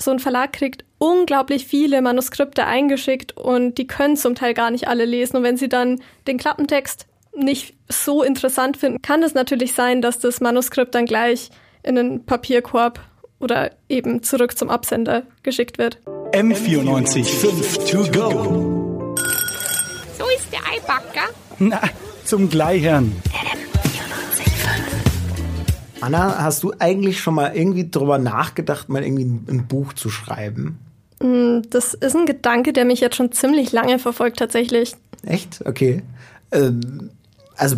so ein Verlag kriegt unglaublich viele Manuskripte eingeschickt und die können zum Teil gar nicht alle lesen. Und wenn sie dann den Klappentext nicht so interessant finden, kann es natürlich sein, dass das Manuskript dann gleich in einen Papierkorb oder eben zurück zum Absender geschickt wird. M94 5 to go. So ist der Eibacker. Na, zum Gleichern. Anna, hast du eigentlich schon mal irgendwie drüber nachgedacht, mal irgendwie ein, ein Buch zu schreiben? Mm, das ist ein Gedanke, der mich jetzt schon ziemlich lange verfolgt, tatsächlich. Echt? Okay. Ähm, also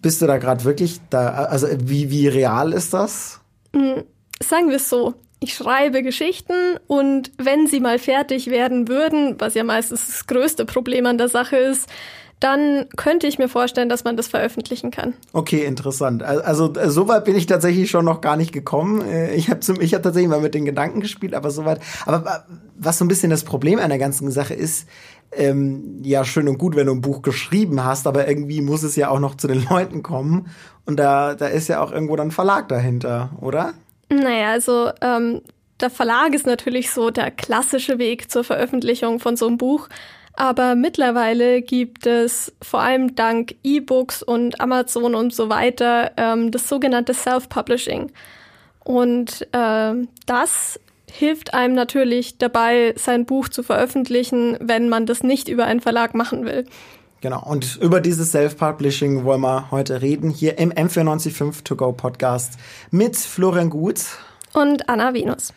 bist du da gerade wirklich da? Also wie, wie real ist das? Mm, sagen wir es so. Ich schreibe Geschichten und wenn sie mal fertig werden würden, was ja meistens das größte Problem an der Sache ist, dann könnte ich mir vorstellen, dass man das veröffentlichen kann. Okay, interessant. Also äh, so weit bin ich tatsächlich schon noch gar nicht gekommen. Äh, ich habe ich hab tatsächlich mal mit den Gedanken gespielt, aber soweit. Aber was so ein bisschen das Problem an der ganzen Sache ist, ähm, ja, schön und gut, wenn du ein Buch geschrieben hast, aber irgendwie muss es ja auch noch zu den Leuten kommen. Und da, da ist ja auch irgendwo dann Verlag dahinter, oder? Naja, also ähm, der Verlag ist natürlich so der klassische Weg zur Veröffentlichung von so einem Buch. Aber mittlerweile gibt es vor allem dank E-Books und Amazon und so weiter ähm, das sogenannte Self-Publishing. Und äh, das hilft einem natürlich dabei, sein Buch zu veröffentlichen, wenn man das nicht über einen Verlag machen will. Genau, und über dieses Self-Publishing wollen wir heute reden, hier im M495 To Go Podcast mit Florian Gut und Anna Venus.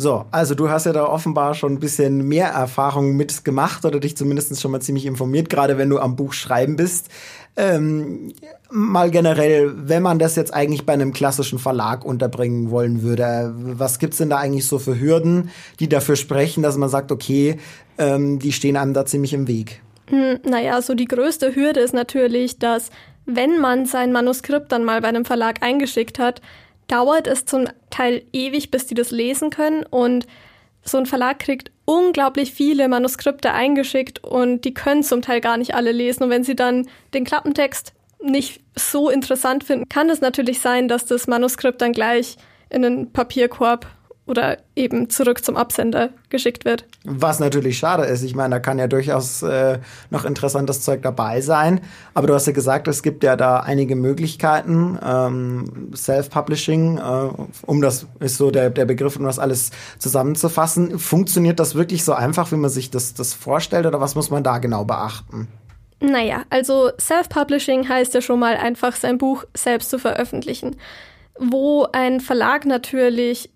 So, also du hast ja da offenbar schon ein bisschen mehr Erfahrung mitgemacht oder dich zumindest schon mal ziemlich informiert, gerade wenn du am Buch schreiben bist. Ähm, mal generell, wenn man das jetzt eigentlich bei einem klassischen Verlag unterbringen wollen würde, was gibt's denn da eigentlich so für Hürden, die dafür sprechen, dass man sagt, okay, ähm, die stehen einem da ziemlich im Weg? Hm, naja, so die größte Hürde ist natürlich, dass wenn man sein Manuskript dann mal bei einem Verlag eingeschickt hat, dauert es zum Teil ewig, bis die das lesen können und so ein Verlag kriegt unglaublich viele Manuskripte eingeschickt und die können zum Teil gar nicht alle lesen. Und wenn sie dann den Klappentext nicht so interessant finden, kann es natürlich sein, dass das Manuskript dann gleich in einen Papierkorb oder eben zurück zum Absender geschickt wird. Was natürlich schade ist. Ich meine, da kann ja durchaus äh, noch interessantes Zeug dabei sein. Aber du hast ja gesagt, es gibt ja da einige Möglichkeiten. Ähm, Self-Publishing, äh, um das ist so der, der Begriff, um das alles zusammenzufassen. Funktioniert das wirklich so einfach, wie man sich das, das vorstellt? Oder was muss man da genau beachten? Naja, also Self-Publishing heißt ja schon mal einfach, sein Buch selbst zu veröffentlichen. Wo ein Verlag natürlich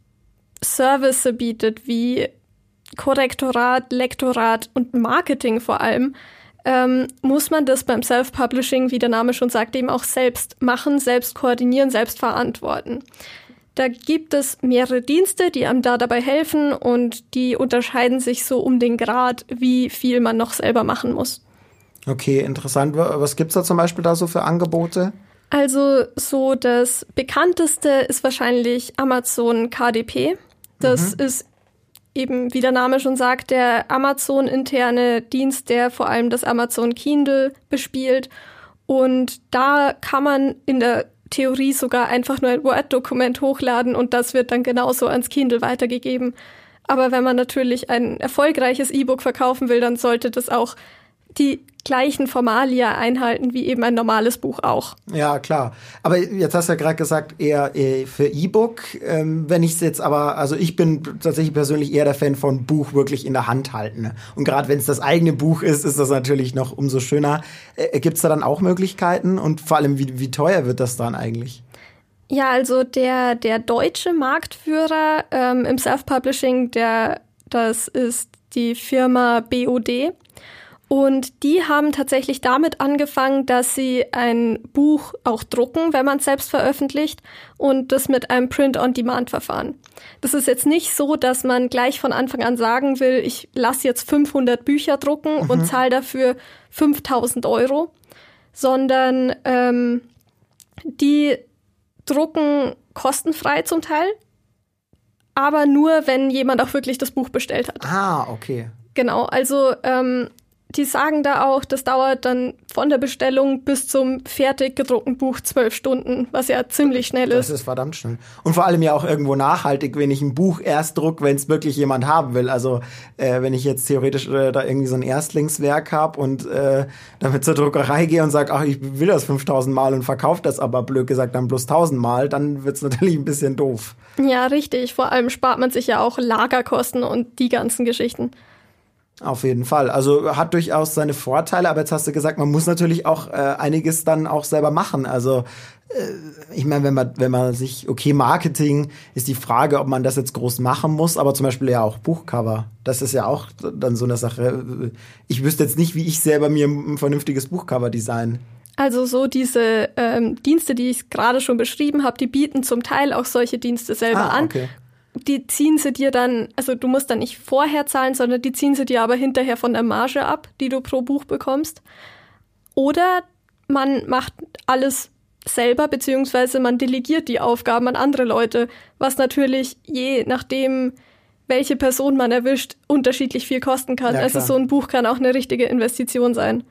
Service bietet, wie Korrektorat, Lektorat und Marketing vor allem, ähm, muss man das beim Self-Publishing, wie der Name schon sagt, eben auch selbst machen, selbst koordinieren, selbst verantworten. Da gibt es mehrere Dienste, die einem da dabei helfen und die unterscheiden sich so um den Grad, wie viel man noch selber machen muss. Okay, interessant. Was gibt's da zum Beispiel da so für Angebote? Also so das bekannteste ist wahrscheinlich Amazon KDP. Das mhm. ist eben, wie der Name schon sagt, der Amazon-interne Dienst, der vor allem das Amazon Kindle bespielt. Und da kann man in der Theorie sogar einfach nur ein Word-Dokument hochladen und das wird dann genauso ans Kindle weitergegeben. Aber wenn man natürlich ein erfolgreiches E-Book verkaufen will, dann sollte das auch die gleichen Formalia einhalten wie eben ein normales Buch auch. Ja, klar. Aber jetzt hast du ja gerade gesagt, eher äh, für E-Book. Ähm, wenn ich es jetzt aber, also ich bin tatsächlich persönlich eher der Fan von Buch wirklich in der Hand halten. Und gerade wenn es das eigene Buch ist, ist das natürlich noch umso schöner. Äh, Gibt es da dann auch Möglichkeiten? Und vor allem, wie, wie teuer wird das dann eigentlich? Ja, also der, der deutsche Marktführer ähm, im Self-Publishing, der, das ist die Firma BOD. Und die haben tatsächlich damit angefangen, dass sie ein Buch auch drucken, wenn man es selbst veröffentlicht, und das mit einem Print-on-Demand-Verfahren. Das ist jetzt nicht so, dass man gleich von Anfang an sagen will, ich lasse jetzt 500 Bücher drucken mhm. und zahle dafür 5000 Euro, sondern ähm, die drucken kostenfrei zum Teil, aber nur, wenn jemand auch wirklich das Buch bestellt hat. Ah, okay. Genau, also ähm, die sagen da auch, das dauert dann von der Bestellung bis zum fertig gedruckten Buch zwölf Stunden, was ja ziemlich schnell ist. Das ist verdammt schnell. Und vor allem ja auch irgendwo nachhaltig, wenn ich ein Buch erst druck, wenn es wirklich jemand haben will. Also äh, wenn ich jetzt theoretisch äh, da irgendwie so ein Erstlingswerk habe und äh, damit zur Druckerei gehe und sage, ach, ich will das 5000 Mal und verkaufe das aber blöd gesagt dann bloß 1000 Mal, dann wird's natürlich ein bisschen doof. Ja, richtig. Vor allem spart man sich ja auch Lagerkosten und die ganzen Geschichten. Auf jeden Fall. Also hat durchaus seine Vorteile, aber jetzt hast du gesagt, man muss natürlich auch äh, einiges dann auch selber machen. Also äh, ich meine, wenn man, wenn man sich, okay, Marketing ist die Frage, ob man das jetzt groß machen muss, aber zum Beispiel ja auch Buchcover. Das ist ja auch dann so eine Sache. Ich wüsste jetzt nicht, wie ich selber mir ein vernünftiges Buchcover design. Also so diese ähm, Dienste, die ich gerade schon beschrieben habe, die bieten zum Teil auch solche Dienste selber Ah, an. Die ziehen sie dir dann, also du musst dann nicht vorher zahlen, sondern die ziehen sie dir aber hinterher von der Marge ab, die du pro Buch bekommst. Oder man macht alles selber, beziehungsweise man delegiert die Aufgaben an andere Leute, was natürlich je nachdem, welche Person man erwischt, unterschiedlich viel kosten kann. Ja, also so ein Buch kann auch eine richtige Investition sein.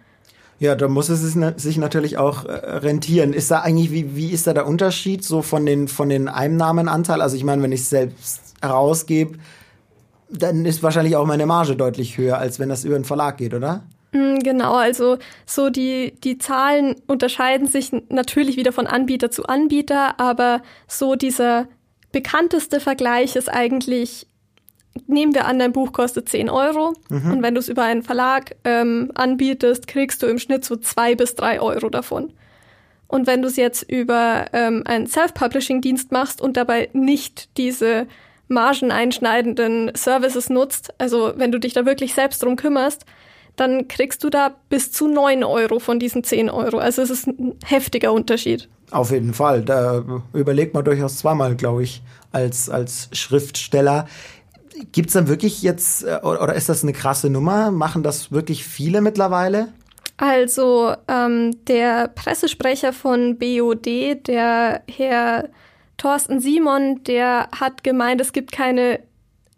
Ja, da muss es sich na- sich natürlich auch äh, rentieren. Ist da eigentlich, wie, wie ist da der Unterschied so von den, von den Einnahmenanteil? Also ich meine, wenn ich es selbst herausgebe, dann ist wahrscheinlich auch meine Marge deutlich höher, als wenn das über einen Verlag geht, oder? Mm, Genau, also so die, die Zahlen unterscheiden sich natürlich wieder von Anbieter zu Anbieter, aber so dieser bekannteste Vergleich ist eigentlich, nehmen wir an, dein Buch kostet 10 Euro und wenn du es über einen Verlag ähm, anbietest, kriegst du im Schnitt so zwei bis drei Euro davon. Und wenn du es jetzt über ähm, einen Self-Publishing-Dienst machst und dabei nicht diese margeneinschneidenden Services nutzt, also wenn du dich da wirklich selbst drum kümmerst, dann kriegst du da bis zu 9 Euro von diesen 10 Euro. Also es ist ein heftiger Unterschied. Auf jeden Fall. Da überlegt man durchaus zweimal, glaube ich, als, als Schriftsteller. Gibt's dann wirklich jetzt, äh, oder oder ist das eine krasse Nummer? Machen das wirklich viele mittlerweile? Also ähm, der Pressesprecher von BOD, der Herr Thorsten Simon, der hat gemeint, es gibt keine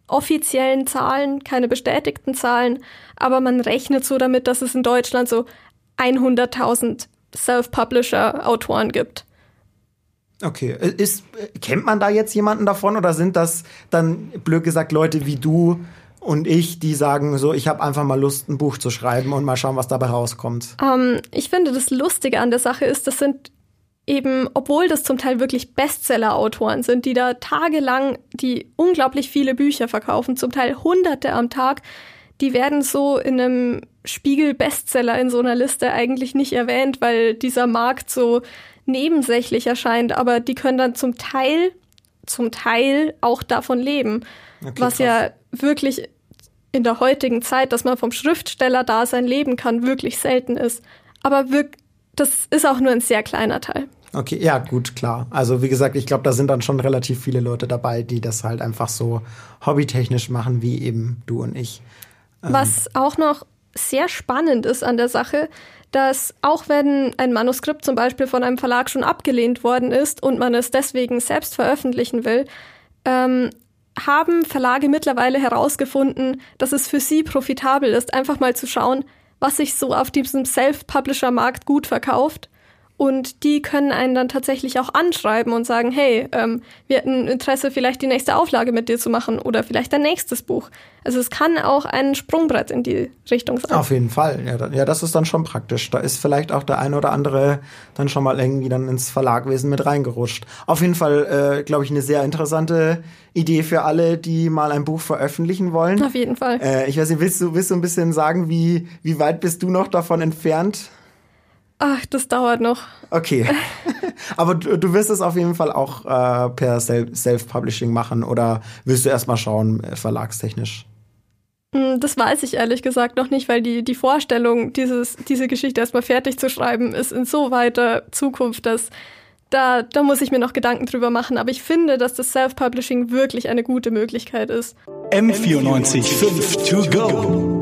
offiziellen Zahlen, keine bestätigten Zahlen, aber man rechnet so damit, dass es in Deutschland so 100.000 Self-Publisher-Autoren gibt. Okay. Ist, kennt man da jetzt jemanden davon oder sind das dann, blöd gesagt, Leute wie du und ich, die sagen so, ich habe einfach mal Lust, ein Buch zu schreiben und mal schauen, was dabei rauskommt? Ähm, ich finde, das Lustige an der Sache ist, das sind eben, obwohl das zum Teil wirklich Bestseller-Autoren sind, die da tagelang, die unglaublich viele Bücher verkaufen, zum Teil hunderte am Tag, die werden so in einem Spiegel-Bestseller in so einer Liste eigentlich nicht erwähnt, weil dieser Markt so nebensächlich erscheint, aber die können dann zum Teil, zum Teil auch davon leben. Okay, was krass. ja wirklich in der heutigen Zeit, dass man vom Schriftsteller-Dasein leben kann, wirklich selten ist. Aber das ist auch nur ein sehr kleiner Teil. Okay, ja, gut, klar. Also wie gesagt, ich glaube, da sind dann schon relativ viele Leute dabei, die das halt einfach so hobbytechnisch machen, wie eben du und ich. Was auch noch sehr spannend ist an der Sache, dass auch wenn ein Manuskript zum Beispiel von einem Verlag schon abgelehnt worden ist und man es deswegen selbst veröffentlichen will, ähm, haben Verlage mittlerweile herausgefunden, dass es für sie profitabel ist, einfach mal zu schauen, was sich so auf diesem Self-Publisher-Markt gut verkauft. Und die können einen dann tatsächlich auch anschreiben und sagen, hey, ähm, wir hätten Interesse, vielleicht die nächste Auflage mit dir zu machen oder vielleicht dein nächstes Buch. Also es kann auch ein Sprungbrett in die Richtung sein. Auf jeden Fall. Ja, ja, das ist dann schon praktisch. Da ist vielleicht auch der eine oder andere dann schon mal irgendwie dann ins Verlagwesen mit reingerutscht. Auf jeden Fall, äh, glaube ich, eine sehr interessante Idee für alle, die mal ein Buch veröffentlichen wollen. Auf jeden Fall. Äh, ich weiß nicht, willst du, willst du ein bisschen sagen, wie, wie weit bist du noch davon entfernt? Ach, das dauert noch. Okay. Aber du, du wirst es auf jeden Fall auch äh, per Sel- Self-Publishing machen oder willst du erstmal schauen, äh, verlagstechnisch? Hm, Das weiß ich ehrlich gesagt noch nicht, weil die, die Vorstellung, dieses, diese Geschichte erstmal fertig zu schreiben, ist in so weiter Zukunft, dass da, da muss ich mir noch Gedanken drüber machen. Aber ich finde, dass das Self-Publishing wirklich eine gute Möglichkeit ist. M94 5 to go.